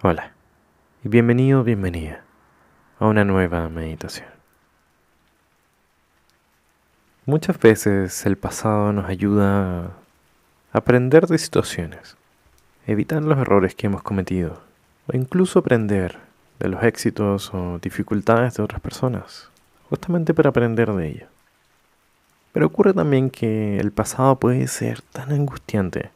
Hola y bienvenido, bienvenida a una nueva meditación. Muchas veces el pasado nos ayuda a aprender de situaciones, evitar los errores que hemos cometido o incluso aprender de los éxitos o dificultades de otras personas, justamente para aprender de ello. Pero ocurre también que el pasado puede ser tan angustiante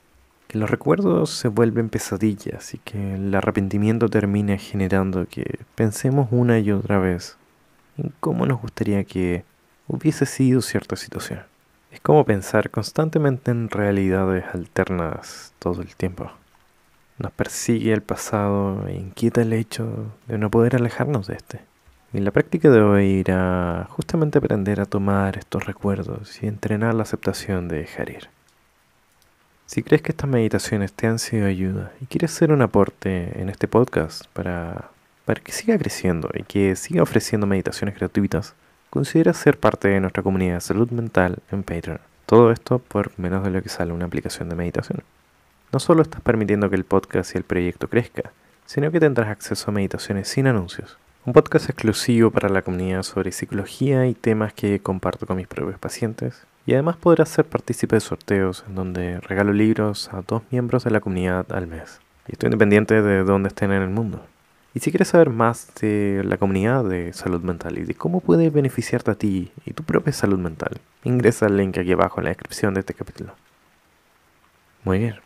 que los recuerdos se vuelven pesadillas y que el arrepentimiento termina generando que pensemos una y otra vez en cómo nos gustaría que hubiese sido cierta situación. Es como pensar constantemente en realidades alternas todo el tiempo. Nos persigue el pasado e inquieta el hecho de no poder alejarnos de este. Y la práctica de hoy irá justamente aprender a tomar estos recuerdos y entrenar la aceptación de dejar ir. Si crees que estas meditaciones te han sido ayuda y quieres hacer un aporte en este podcast para, para que siga creciendo y que siga ofreciendo meditaciones gratuitas, considera ser parte de nuestra comunidad de salud mental en Patreon. Todo esto por menos de lo que sale una aplicación de meditación. No solo estás permitiendo que el podcast y el proyecto crezca, sino que tendrás acceso a meditaciones sin anuncios. Un podcast exclusivo para la comunidad sobre psicología y temas que comparto con mis propios pacientes y además podrás ser partícipe de sorteos en donde regalo libros a dos miembros de la comunidad al mes. Y estoy independiente de dónde estén en el mundo. Y si quieres saber más de la comunidad de salud mental y de cómo puede beneficiarte a ti y tu propia salud mental, ingresa al link aquí abajo en la descripción de este capítulo. Muy bien.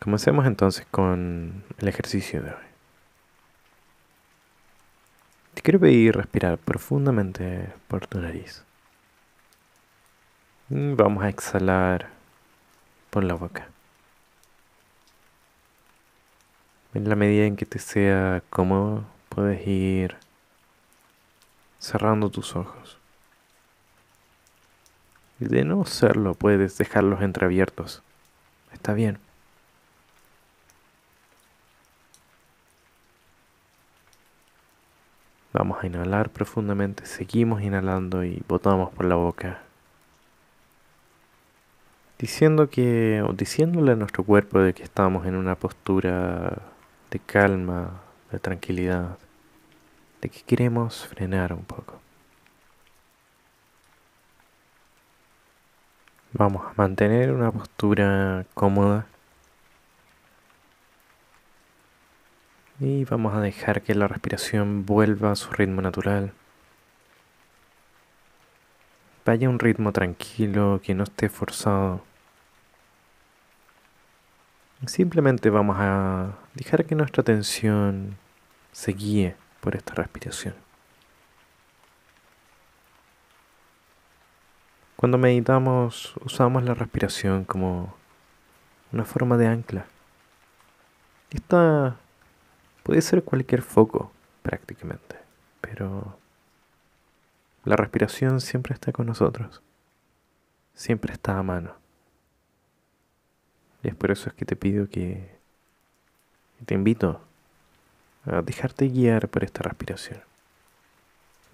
Comencemos entonces con el ejercicio de hoy. Te quiero pedir respirar profundamente por tu nariz. Mm, vamos a exhalar por la boca. En la medida en que te sea cómodo, puedes ir cerrando tus ojos. Y de no serlo, puedes dejarlos entreabiertos. Está bien. Vamos a inhalar profundamente, seguimos inhalando y botamos por la boca diciendo que, o diciéndole a nuestro cuerpo de que estamos en una postura de calma, de tranquilidad, de que queremos frenar un poco. Vamos a mantener una postura cómoda y vamos a dejar que la respiración vuelva a su ritmo natural. Vaya un ritmo tranquilo, que no esté forzado. Simplemente vamos a dejar que nuestra atención se guíe por esta respiración. Cuando meditamos usamos la respiración como una forma de ancla. Esta puede ser cualquier foco prácticamente, pero la respiración siempre está con nosotros, siempre está a mano. Y es por eso es que te pido que te invito a dejarte guiar por esta respiración.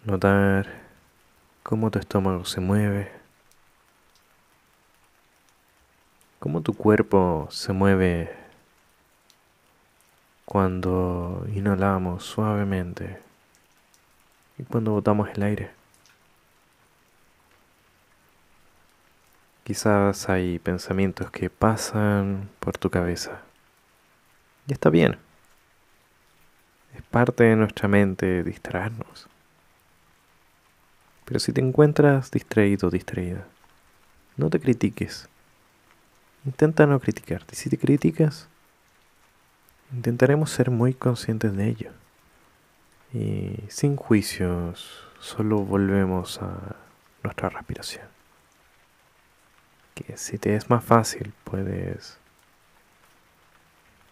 Notar cómo tu estómago se mueve, cómo tu cuerpo se mueve cuando inhalamos suavemente y cuando botamos el aire. Quizás hay pensamientos que pasan por tu cabeza. Y está bien. Es parte de nuestra mente distraernos. Pero si te encuentras distraído o distraída, no te critiques. Intenta no criticarte. Si te criticas, intentaremos ser muy conscientes de ello. Y sin juicios, solo volvemos a nuestra respiración que si te es más fácil puedes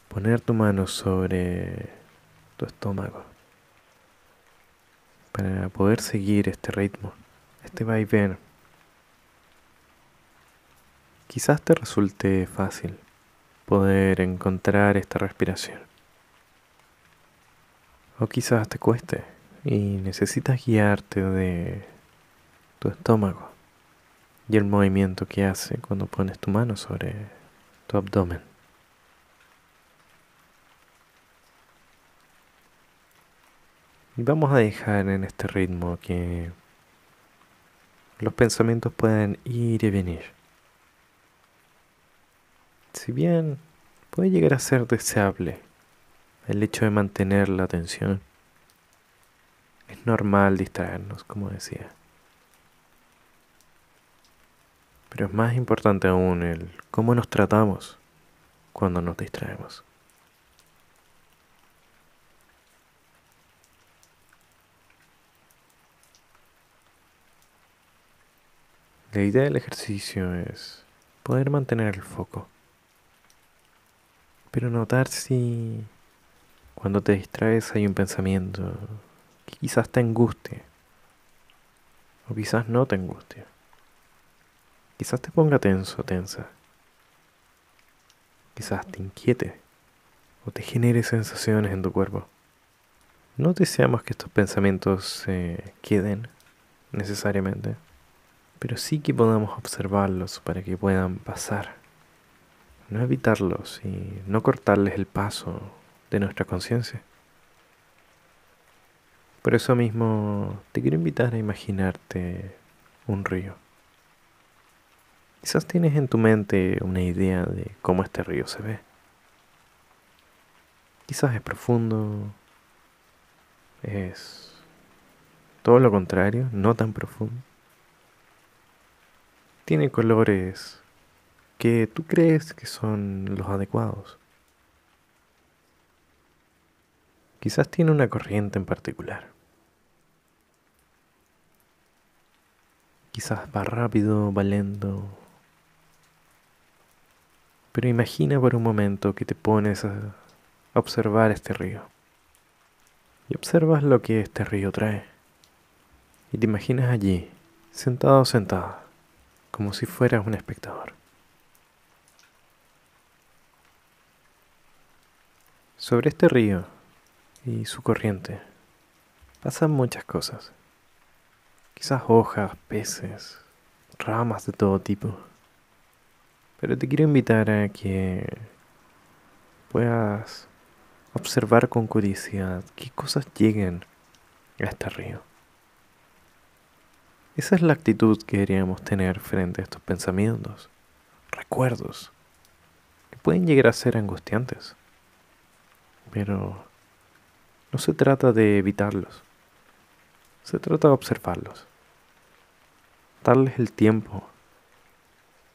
poner tu mano sobre tu estómago para poder seguir este ritmo, este vaivén. Quizás te resulte fácil poder encontrar esta respiración. O quizás te cueste y necesitas guiarte de tu estómago y el movimiento que hace cuando pones tu mano sobre tu abdomen. Y vamos a dejar en este ritmo que los pensamientos pueden ir y venir. Si bien puede llegar a ser deseable el hecho de mantener la atención, es normal distraernos, como decía. Pero es más importante aún el cómo nos tratamos cuando nos distraemos. La idea del ejercicio es poder mantener el foco, pero notar si cuando te distraes hay un pensamiento que quizás te angustie o quizás no te angustie. Quizás te ponga tenso, tensa. Quizás te inquiete o te genere sensaciones en tu cuerpo. No deseamos que estos pensamientos se queden necesariamente, pero sí que podamos observarlos para que puedan pasar. No evitarlos y no cortarles el paso de nuestra conciencia. Por eso mismo te quiero invitar a imaginarte un río. Quizás tienes en tu mente una idea de cómo este río se ve. Quizás es profundo, es todo lo contrario, no tan profundo. Tiene colores que tú crees que son los adecuados. Quizás tiene una corriente en particular. Quizás va rápido, va lento, pero imagina por un momento que te pones a observar este río. Y observas lo que este río trae. Y te imaginas allí, sentado o sentada, como si fueras un espectador. Sobre este río y su corriente pasan muchas cosas. Quizás hojas, peces, ramas de todo tipo. Pero te quiero invitar a que puedas observar con curiosidad qué cosas lleguen a este río. Esa es la actitud que deberíamos tener frente a estos pensamientos, recuerdos, que pueden llegar a ser angustiantes. Pero no se trata de evitarlos, se trata de observarlos, darles el tiempo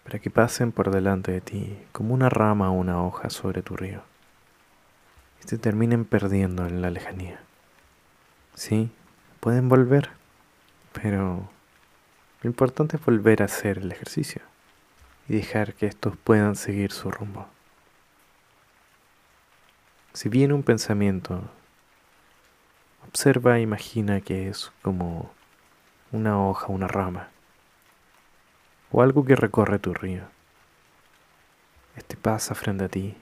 para que pasen por delante de ti como una rama o una hoja sobre tu río y te terminen perdiendo en la lejanía. Sí, pueden volver, pero lo importante es volver a hacer el ejercicio y dejar que estos puedan seguir su rumbo. Si viene un pensamiento, observa e imagina que es como una hoja, una rama o algo que recorre tu río. Este pasa frente a ti.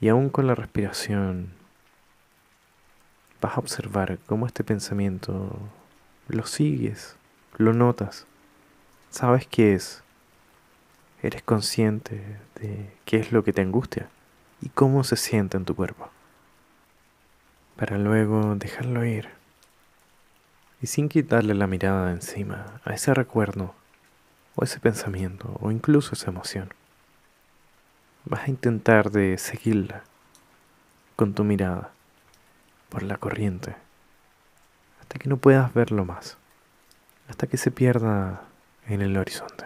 Y aún con la respiración vas a observar cómo este pensamiento lo sigues, lo notas, sabes qué es, eres consciente de qué es lo que te angustia y cómo se siente en tu cuerpo, para luego dejarlo ir y sin quitarle la mirada de encima a ese recuerdo o ese pensamiento o incluso esa emoción. Vas a intentar de seguirla con tu mirada por la corriente hasta que no puedas verlo más, hasta que se pierda en el horizonte.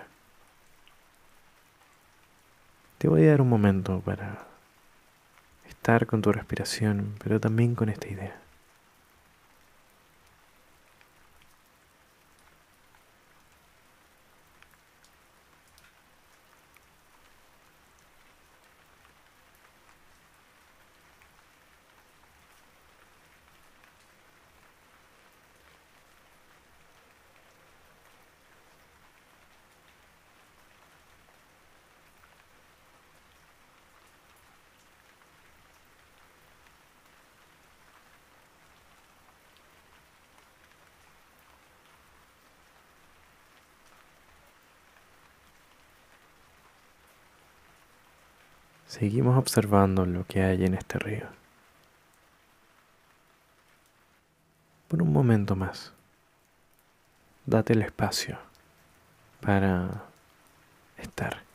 Te voy a dar un momento para estar con tu respiración, pero también con esta idea. Seguimos observando lo que hay en este río. Por un momento más, date el espacio para estar.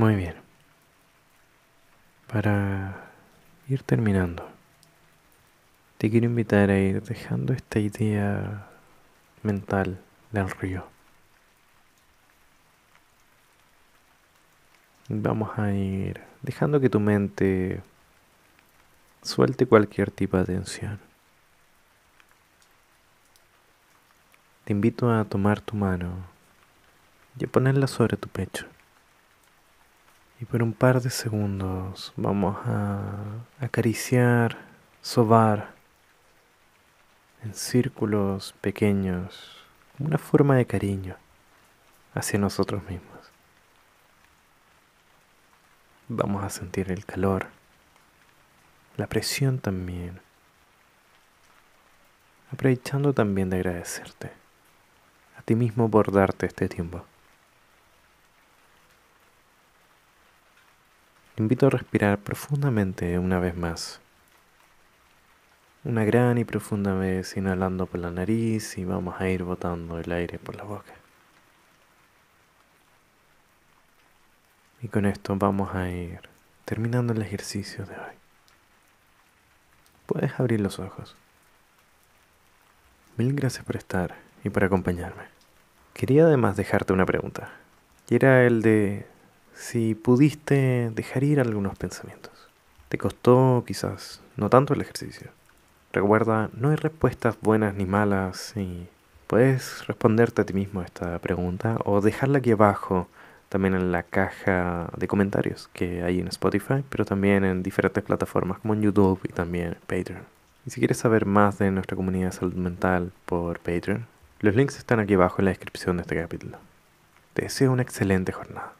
Muy bien. Para ir terminando, te quiero invitar a ir dejando esta idea mental del río. Vamos a ir dejando que tu mente suelte cualquier tipo de tensión. Te invito a tomar tu mano y a ponerla sobre tu pecho. Y por un par de segundos vamos a acariciar, sobar en círculos pequeños, como una forma de cariño hacia nosotros mismos. Vamos a sentir el calor, la presión también, aprovechando también de agradecerte a ti mismo por darte este tiempo. Invito a respirar profundamente una vez más. Una gran y profunda vez inhalando por la nariz y vamos a ir botando el aire por la boca. Y con esto vamos a ir terminando el ejercicio de hoy. Puedes abrir los ojos. Mil gracias por estar y por acompañarme. Quería además dejarte una pregunta. Y era el de si pudiste dejar ir algunos pensamientos. Te costó quizás no tanto el ejercicio. Recuerda, no hay respuestas buenas ni malas y puedes responderte a ti mismo esta pregunta o dejarla aquí abajo también en la caja de comentarios que hay en Spotify, pero también en diferentes plataformas como en YouTube y también Patreon. Y si quieres saber más de nuestra comunidad de salud mental por Patreon, los links están aquí abajo en la descripción de este capítulo. Te deseo una excelente jornada.